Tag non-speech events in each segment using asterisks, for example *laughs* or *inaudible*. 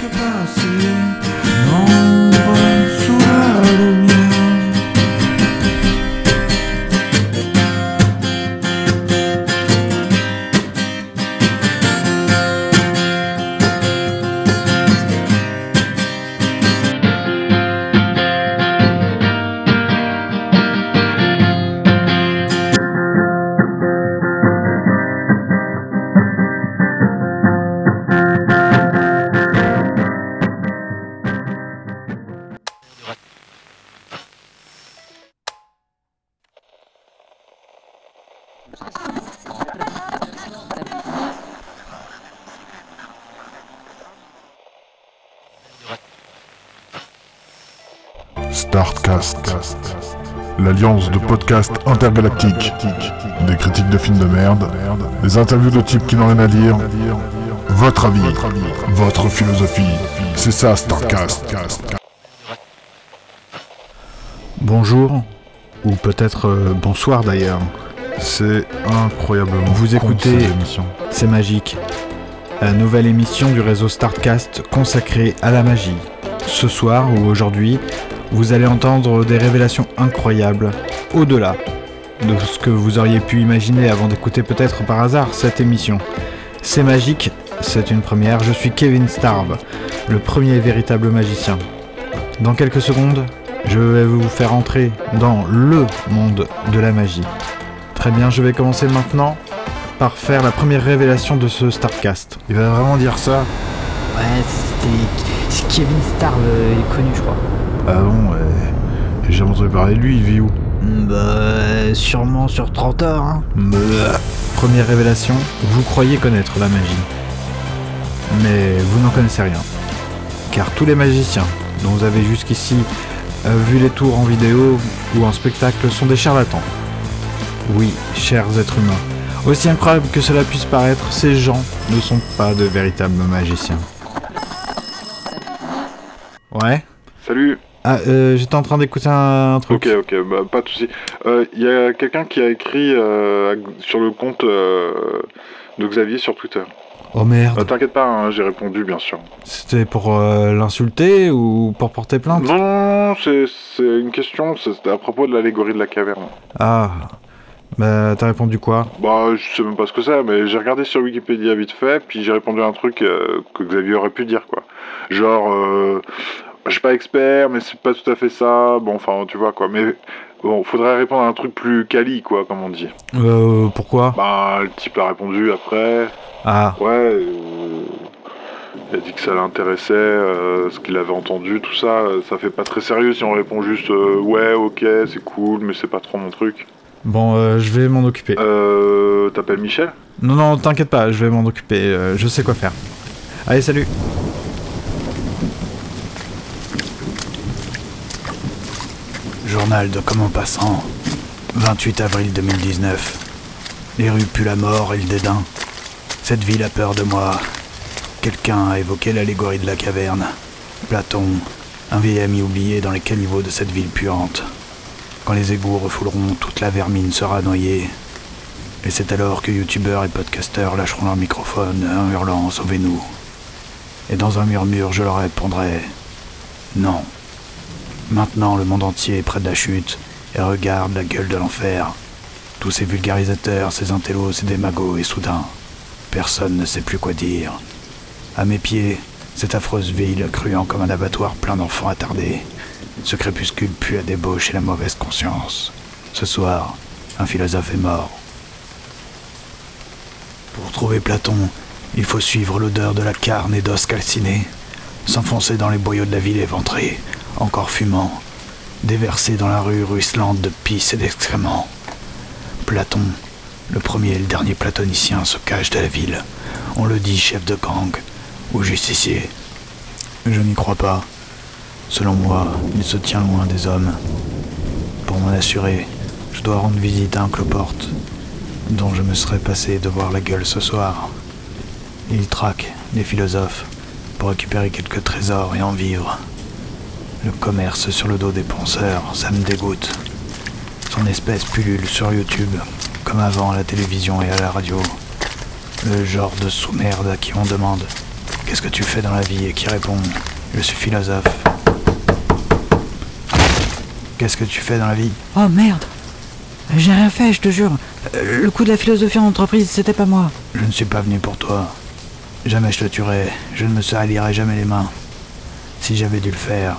Que Startcast, l'alliance de podcasts intergalactiques, des critiques de films de merde, des interviews de types qui n'ont rien à dire, votre avis, votre philosophie, c'est ça Startcast. Bonjour, ou peut-être euh, bonsoir d'ailleurs. C'est incroyablement Vous écoutez-. C'est magique. La nouvelle émission du réseau Startcast consacrée à la magie. Ce soir ou aujourd'hui, vous allez entendre des révélations incroyables, au-delà de ce que vous auriez pu imaginer avant d'écouter peut-être par hasard cette émission. C'est magique, c'est une première. Je suis Kevin Starve, le premier véritable magicien. Dans quelques secondes, je vais vous faire entrer dans LE monde de la magie. Très bien, je vais commencer maintenant par faire la première révélation de ce Starcast. Il va vraiment dire ça Ouais, c'était. Kevin Starve, euh, il est connu, je crois. Ah bon, ouais. J'ai jamais entendu parler de lui, il vit où Bah, sûrement sur 30 heures, hein. Première révélation, vous croyez connaître la magie. Mais vous n'en connaissez rien. Car tous les magiciens dont vous avez jusqu'ici euh, vu les tours en vidéo ou en spectacle sont des charlatans. Oui, chers êtres humains. Aussi incroyable que cela puisse paraître, ces gens ne sont pas de véritables magiciens. Ouais Salut. Ah, euh, j'étais en train d'écouter un, un truc. Ok, ok, bah, pas de souci. Il y a quelqu'un qui a écrit euh, sur le compte euh, de Xavier sur Twitter. Oh merde. Euh, T'inquiète pas, hein, j'ai répondu bien sûr. C'était pour euh, l'insulter ou pour porter plainte? Non, non, non, c'est une question, c'est à propos de l'allégorie de la caverne. Ah. Bah, t'as répondu quoi? Bah, je sais même pas ce que c'est, mais j'ai regardé sur Wikipédia vite fait, puis j'ai répondu à un truc euh, que Xavier aurait pu dire, quoi. Genre, euh, je suis pas expert, mais c'est pas tout à fait ça. Bon, enfin, tu vois, quoi. Mais bon, faudrait répondre à un truc plus quali, quoi, comme on dit. Euh, pourquoi? Bah, le type a répondu après. Ah. Ouais, euh, il a dit que ça l'intéressait, euh, ce qu'il avait entendu, tout ça. Ça fait pas très sérieux si on répond juste euh, ouais, ok, c'est cool, mais c'est pas trop mon truc. Bon, euh, je vais m'en occuper. Euh, t'appelles Michel? Non, non, t'inquiète pas, je vais m'en occuper. euh, je sais quoi faire. Allez, salut Journal de Comment Passant, 28 avril 2019. Les rues puent la mort et le dédain. Cette ville a peur de moi. Quelqu'un a évoqué l'allégorie de la caverne. Platon, un vieil ami oublié dans les caniveaux de cette ville puante. Quand les égouts refouleront, toute la vermine sera noyée. Et c'est alors que youtubeurs et podcasteurs lâcheront leur microphone en hurlant Sauvez-nous. Et dans un murmure, je leur répondrai Non. Maintenant, le monde entier est près de la chute et regarde la gueule de l'enfer. Tous ces vulgarisateurs, ces intellos, ces démagos, et soudain, personne ne sait plus quoi dire. À mes pieds, cette affreuse ville cruant comme un abattoir plein d'enfants attardés. Ce crépuscule pue la débauche et la mauvaise conscience. Ce soir, un philosophe est mort. Pour trouver Platon, il faut suivre l'odeur de la carne et d'os calcinés, s'enfoncer dans les boyaux de la ville éventrée, encore fumant, déverser dans la rue ruisselante de pisse et d'excréments. Platon, le premier et le dernier platonicien, se cache de la ville. On le dit chef de gang ou justicier. Je n'y crois pas. Selon moi, il se tient loin des hommes. Pour m'en assurer, je dois rendre visite à un cloporte, dont je me serais passé de voir la gueule ce soir. Il traque les philosophes pour récupérer quelques trésors et en vivre. Le commerce sur le dos des penseurs, ça me dégoûte. Son espèce pullule sur YouTube, comme avant à la télévision et à la radio. Le genre de sous-merde à qui on demande Qu'est-ce que tu fais dans la vie Et qui répond Je suis philosophe. Qu'est-ce que tu fais dans la vie? Oh merde J'ai rien fait, je te jure. Le coup de la philosophie en entreprise, c'était pas moi. Je ne suis pas venu pour toi. Jamais je te tuerai. Je ne me salirai jamais les mains. Si j'avais dû le faire,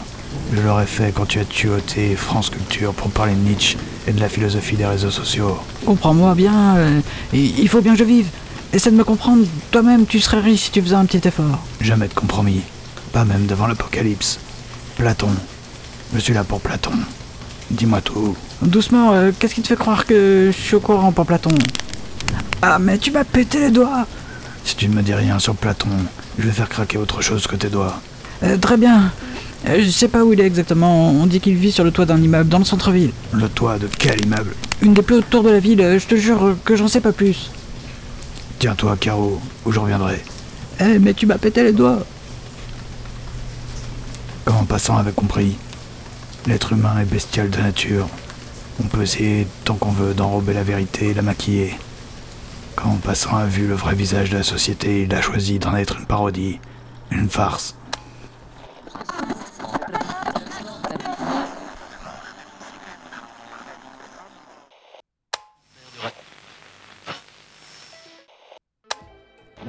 je l'aurais fait quand tu as tuoté France Culture pour parler de Nietzsche et de la philosophie des réseaux sociaux. Comprends-moi bien, euh, il faut bien que je vive. Essaie de me comprendre, toi-même tu serais riche si tu faisais un petit effort. Jamais de compromis. Pas même devant l'apocalypse. Platon. Je suis là pour Platon. Dis-moi tout. Doucement, euh, qu'est-ce qui te fait croire que je suis au courant, pas Platon? Ah, mais tu m'as pété les doigts Si tu ne me dis rien sur Platon, je vais faire craquer autre chose que tes doigts. Euh, Très bien. Euh, je sais pas où il est exactement, on dit qu'il vit sur le toit d'un immeuble dans le centre-ville. Le toit de quel immeuble Une des plus hautes tours de la ville, euh, je te jure que j'en sais pas plus. Tiens-toi, Caro, où je reviendrai. Eh, mais tu m'as pété les doigts Comme en passant avait compris, l'être humain est bestial de nature. On peut essayer tant qu'on veut d'enrober la vérité et la maquiller. Quand en passant a vu le vrai visage de la société, il a choisi d'en être une parodie, une farce.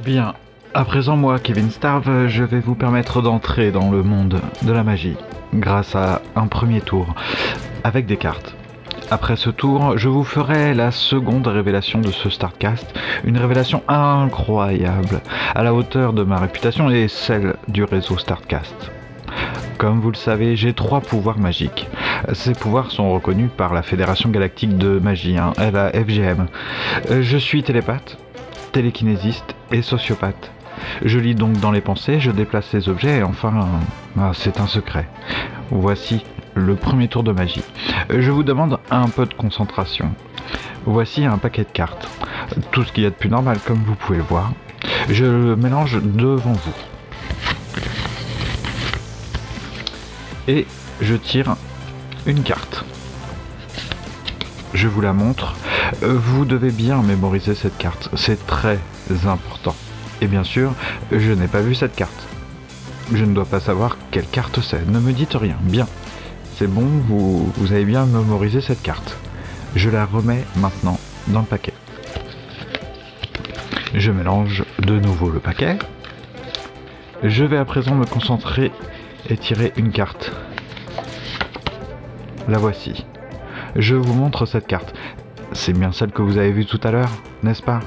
Bien. À présent, moi, Kevin Starve, je vais vous permettre d'entrer dans le monde de la magie grâce à un premier tour avec des cartes. Après ce tour, je vous ferai la seconde révélation de ce Startcast, une révélation incroyable, à la hauteur de ma réputation et celle du réseau Startcast. Comme vous le savez, j'ai trois pouvoirs magiques. Ces pouvoirs sont reconnus par la Fédération Galactique de Magie, hein, la FGM. Euh, Je suis télépathe, télékinésiste et sociopathe. Je lis donc dans les pensées, je déplace les objets et enfin, ah, c'est un secret. Voici le premier tour de magie. Je vous demande un peu de concentration. Voici un paquet de cartes. Tout ce qu'il y a de plus normal, comme vous pouvez le voir. Je le mélange devant vous. Et je tire une carte. Je vous la montre. Euh, Vous devez bien mémoriser cette carte. C'est très important. Et bien sûr, je n'ai pas vu cette carte. Je ne dois pas savoir quelle carte c'est. Ne me dites rien. Bien. C'est bon, vous, vous avez bien mémorisé cette carte. Je la remets maintenant dans le paquet. Je mélange de nouveau le paquet. Je vais à présent me concentrer et tirer une carte. La voici. Je vous montre cette carte. C'est bien celle que vous avez vue tout à l'heure, n'est-ce pas?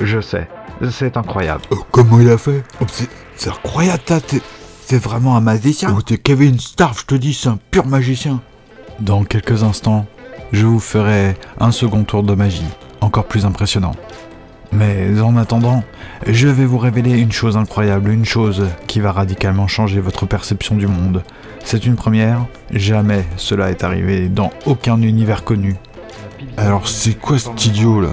Je sais, c'est incroyable. Oh, comment il a fait? Oh, c'est, c'est incroyable, t'as- t'es- c'est vraiment un magicien. Oh, t'es Kevin Starve, je te dis, c'est un pur magicien. Dans quelques instants, je vous ferai un second tour de magie, encore plus impressionnant. Mais en attendant, je vais vous révéler une chose incroyable, une chose qui va radicalement changer votre perception du monde. C'est une première, jamais cela est arrivé dans aucun univers connu. Alors, c'est quoi cet idiot là?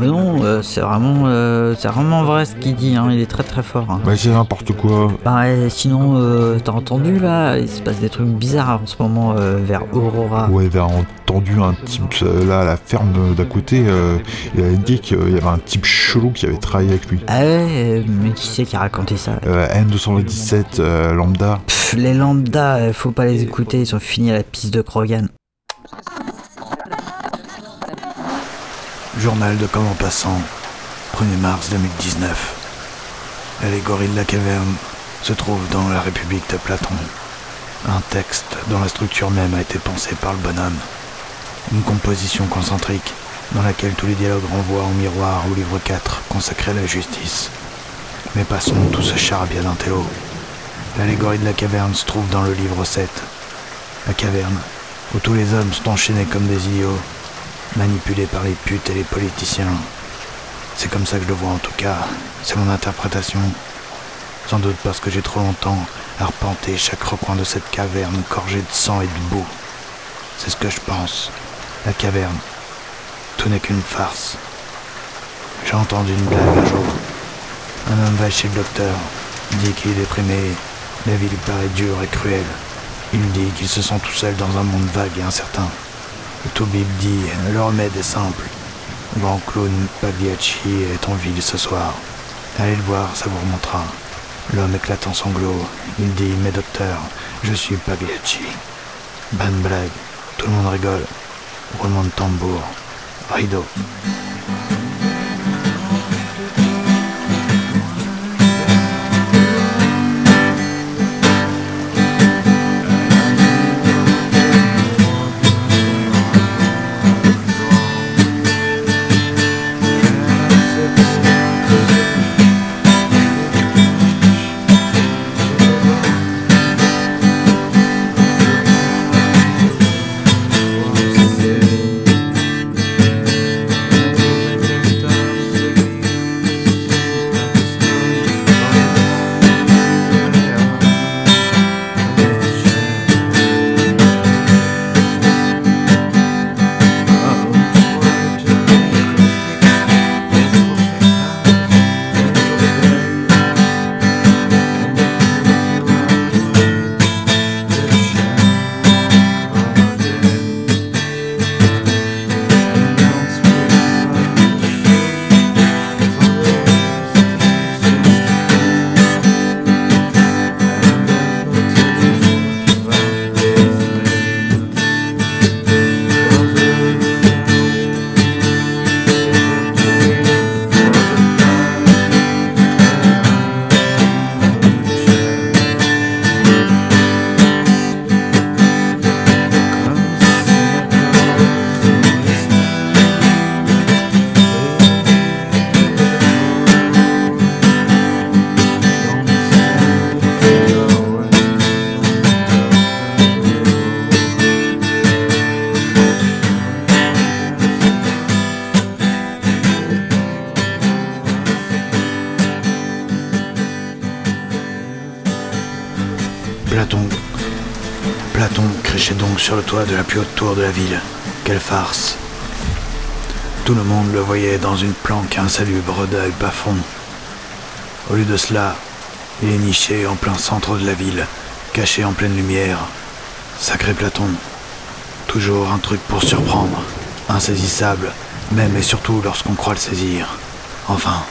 Non, euh, c'est vraiment, euh, c'est vraiment vrai ce qu'il dit, hein, il est très très fort. hein. Bah, c'est n'importe quoi. Bah, euh, sinon, euh, t'as entendu là, il se passe des trucs bizarres en ce moment euh, vers Aurora. Ouais, avait entendu un type euh, là à la ferme d'à côté. euh, il avait dit qu'il y avait un type chelou qui avait travaillé avec lui. Ah ouais, euh, mais qui c'est qui a raconté ça Euh, N217 euh, lambda. Pff, Les lambda, euh, faut pas les écouter, ils sont finis à la piste de Krogan. Journal de Comme en passant, 1er mars 2019. L'allégorie de la caverne se trouve dans la République de Platon. Un texte dont la structure même a été pensée par le bonhomme. Une composition concentrique dans laquelle tous les dialogues renvoient au miroir au livre 4 consacré à la justice. Mais passons tout ce charabia d'intello. L'allégorie de la caverne se trouve dans le livre 7. La caverne, où tous les hommes sont enchaînés comme des idiots, manipulés par les putes et les politiciens. C'est comme ça que je le vois en tout cas, c'est mon interprétation. Sans doute parce que j'ai trop longtemps arpenté chaque recoin de cette caverne gorgée de sang et de boue. C'est ce que je pense. La caverne, tout n'est qu'une farce. J'ai entendu une blague un jour. Un homme va chez le docteur, dit qu'il est déprimé, la vie lui paraît dure et cruelle. Il dit qu'il se sent tout seul dans un monde vague et incertain. Le Toubib dit Le remède est simple. Le grand clown Pagliacci est en ville ce soir. Allez le voir, ça vous remontera. L'homme éclate en sanglots. Il dit Mais docteur, je suis Pagliacci. Bonne blague. Tout le monde rigole. Roulement de tambour. Rideau. Platon. Platon donc sur le toit de la plus haute tour de la ville. Quelle farce. Tout le monde le voyait dans une planque insalubre d'œil bas-fond. Au lieu de cela, il est niché en plein centre de la ville, caché en pleine lumière. Sacré Platon. Toujours un truc pour surprendre. Insaisissable, même et surtout lorsqu'on croit le saisir. Enfin,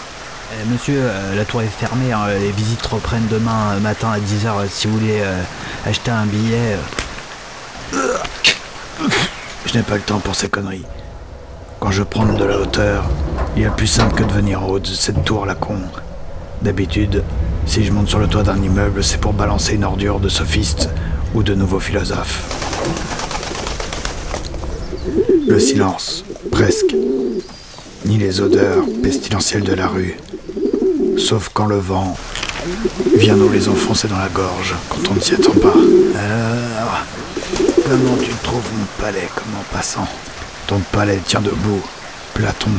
monsieur, euh, la tour est fermée, hein, les visites reprennent demain euh, matin à 10h si vous voulez euh, acheter un billet. euh. Je n'ai pas le temps pour ces conneries. Quand je prends de la hauteur, il y a plus simple que de venir en haut de cette tour la con. D'habitude, si je monte sur le toit d'un immeuble, c'est pour balancer une ordure de sophiste ou de nouveaux philosophes. Le silence, presque. Ni les odeurs pestilentielles de la rue. Sauf quand le vent vient nous les enfoncer dans la gorge quand on ne s'y attend pas. Alors, comment tu trouves mon palais comme en passant? Ton palais tient debout, Platon,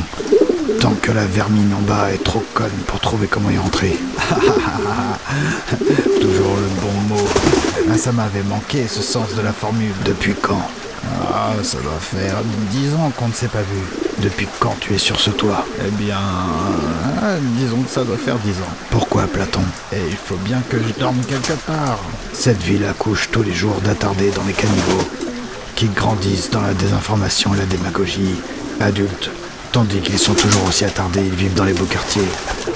tant que la vermine en bas est trop conne pour trouver comment y entrer. *laughs* Toujours le bon mot. Ah, ça m'avait manqué ce sens de la formule. Depuis quand Ah, ça doit faire dix ans qu'on ne s'est pas vu. Depuis quand tu es sur ce toit Eh bien, ah, disons que ça doit faire dix ans. Pourquoi Platon Et il faut bien que je dorme quelque part. Cette ville accouche tous les jours d'attardés dans les caniveaux, qui grandissent dans la désinformation et la démagogie. Adultes, tandis qu'ils sont toujours aussi attardés, ils vivent dans les beaux quartiers.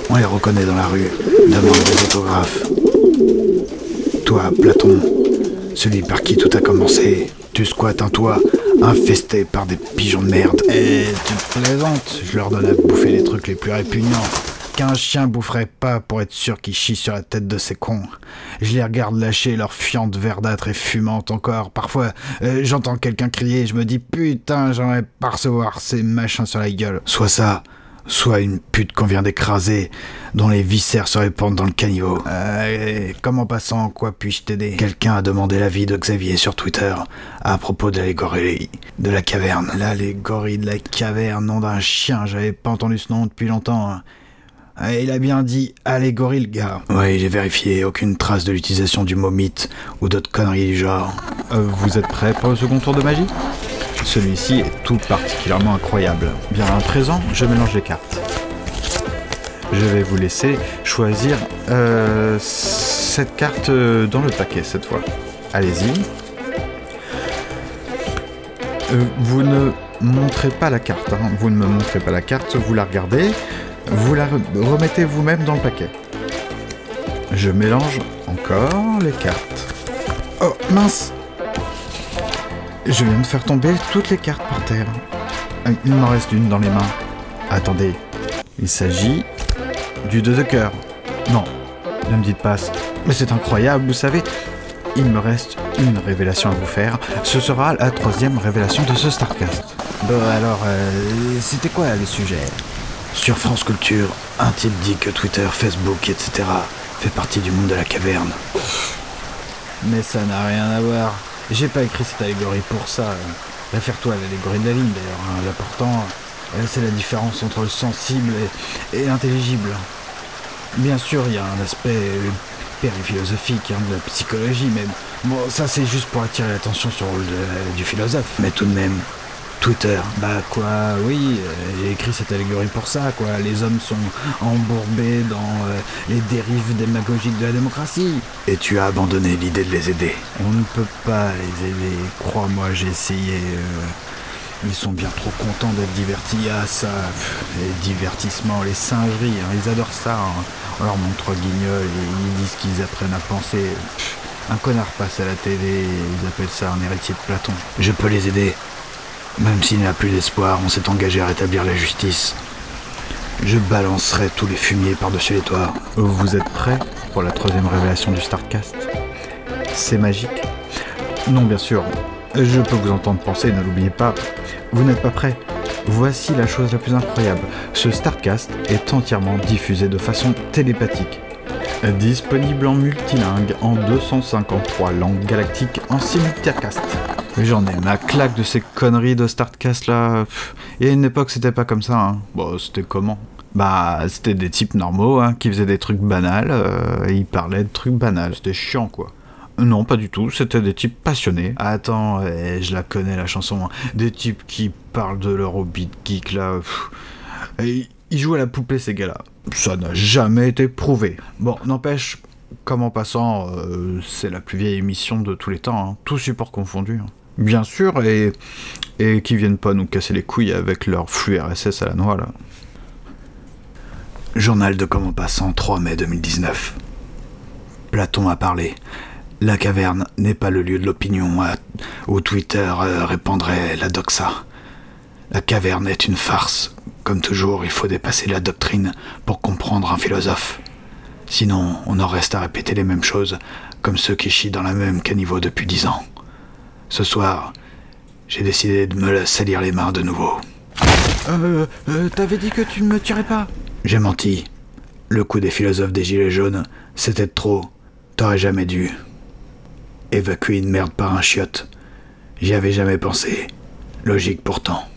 On les reconnaît dans la rue, demandent des autographes. Toi, Platon, celui par qui tout a commencé, tu squattes un toit infesté par des pigeons de merde. Et tu plaisantes, je leur donne à bouffer les trucs les plus répugnants. Qu'un chien boufferait pas pour être sûr qu'ils chient sur la tête de ces cons. Je les regarde lâcher leur fiente verdâtre et fumante encore. Parfois, euh, j'entends quelqu'un crier et je me dis putain, j'aimerais pas recevoir ces machins sur la gueule. Soit ça, soit une pute qu'on vient d'écraser, dont les viscères se répandent dans le caniveau. Euh, comme en passant, quoi puis-je t'aider? Quelqu'un a demandé l'avis de Xavier sur Twitter à propos de l'allégorie de la caverne. L'allégorie de la caverne, nom d'un chien, j'avais pas entendu ce nom depuis longtemps. hein. Ah, Il a bien dit allégorie le gars. Oui, j'ai vérifié, aucune trace de l'utilisation du mot mythe ou d'autres conneries du genre. Euh, vous êtes prêt pour le second tour de magie? Celui-ci est tout particulièrement incroyable. Bien à présent, je mélange les cartes. Je vais vous laisser choisir euh, cette carte euh, dans le paquet cette fois. Allez-y. Euh, vous ne montrez pas la carte. hein. Vous ne me montrez pas la carte, vous la regardez. Vous la re- remettez vous-même dans le paquet. Je mélange encore les cartes. Oh, mince Je viens de faire tomber toutes les cartes par terre. Ah, Il m'en reste une dans les mains. Attendez, il s'agit du 2 de cœur. Non, ne me dites pas. ça. Mais c'est incroyable, vous savez. Il me reste une révélation à vous faire. Ce sera la troisième révélation de ce Starcast. Bon, alors, euh, c'était quoi le sujet? Sur France Culture, un type dit que Twitter, Facebook, etc. fait partie du monde de la caverne. Mais ça n'a rien à voir. J'ai pas écrit cette allégorie pour ça. Réfère-toi à l'allégorie de la ligne d'ailleurs. hein. L'important, c'est la différence entre le sensible et, l'intelligible. Bien sûr, il y a un aspect euh, périphilosophique hein, de la psychologie, mais bon, ça c'est juste pour attirer l'attention sur le rôle du philosophe. Mais tout de même, Twitter, Bah quoi, oui, euh, j'ai écrit cette allégorie pour ça, quoi. Les hommes sont embourbés dans euh, les dérives démagogiques de la démocratie. et tu as abandonné l'idée de les aider. On ne peut pas les aider, crois-moi, j'ai essayé. euh, Ils sont bien trop contents d'être divertis à ça. pff, Les divertissements, les singeries, hein, ils adorent ça. hein. On leur montre guignol et ils disent qu'ils apprennent à penser. Pff, Un connard passe à la télé et ils appellent ça un héritier de Platon. Je peux les aider. Même s'il n'y a plus d'espoir, on s'est engagé à rétablir la justice. Je balancerai tous les fumiers par-dessus les toits. Vous êtes prêts pour la troisième révélation du Starcast? C'est magique? Non, bien sûr. Je peux vous entendre penser, ne l'oubliez pas. Vous n'êtes pas prêts? Voici la chose la plus incroyable. Ce Starcast est entièrement diffusé de façon télépathique. Disponible en multilingue en 253 langues galactiques en simulcast. J'en ai ma claque de ces conneries de Startcast là. Y a une époque c'était pas comme ça. Hein. Bon, c'était comment? Bah, c'était des types normaux hein, qui faisaient des trucs banals. euh, et ils parlaient de trucs banals. C'était chiant quoi. Non, pas du tout. C'était des types passionnés. Attends, eh, je la connais la chanson. hein. Des types qui parlent de leur hobby de geek là. Et ils jouent à la poupée ces gars-là. Ça n'a jamais été prouvé. Bon, n'empêche, comme en passant, euh, c'est la plus vieille émission de tous les temps, hein, tout support confondu. Bien sûr, et, qui viennent pas nous casser les couilles avec leur flux RSS à la noix là. Journal de Comment Passant, 3 mai 2019. Platon a parlé. La caverne n'est pas le lieu de l'opinion où Twitter euh, répandrait la doxa. La caverne est une farce. Comme toujours, il faut dépasser la doctrine pour comprendre un philosophe. Sinon, on en reste à répéter les mêmes choses, comme ceux qui chient dans la même caniveau depuis dix ans. Ce soir, j'ai décidé de me la salir les mains de nouveau. Euh, euh, t'avais dit que tu ne me tuerais pas J'ai menti. Le coup des philosophes des Gilets jaunes, c'était trop. T'aurais jamais dû. Évacuer une merde par un chiotte. J'y avais jamais pensé. Logique pourtant.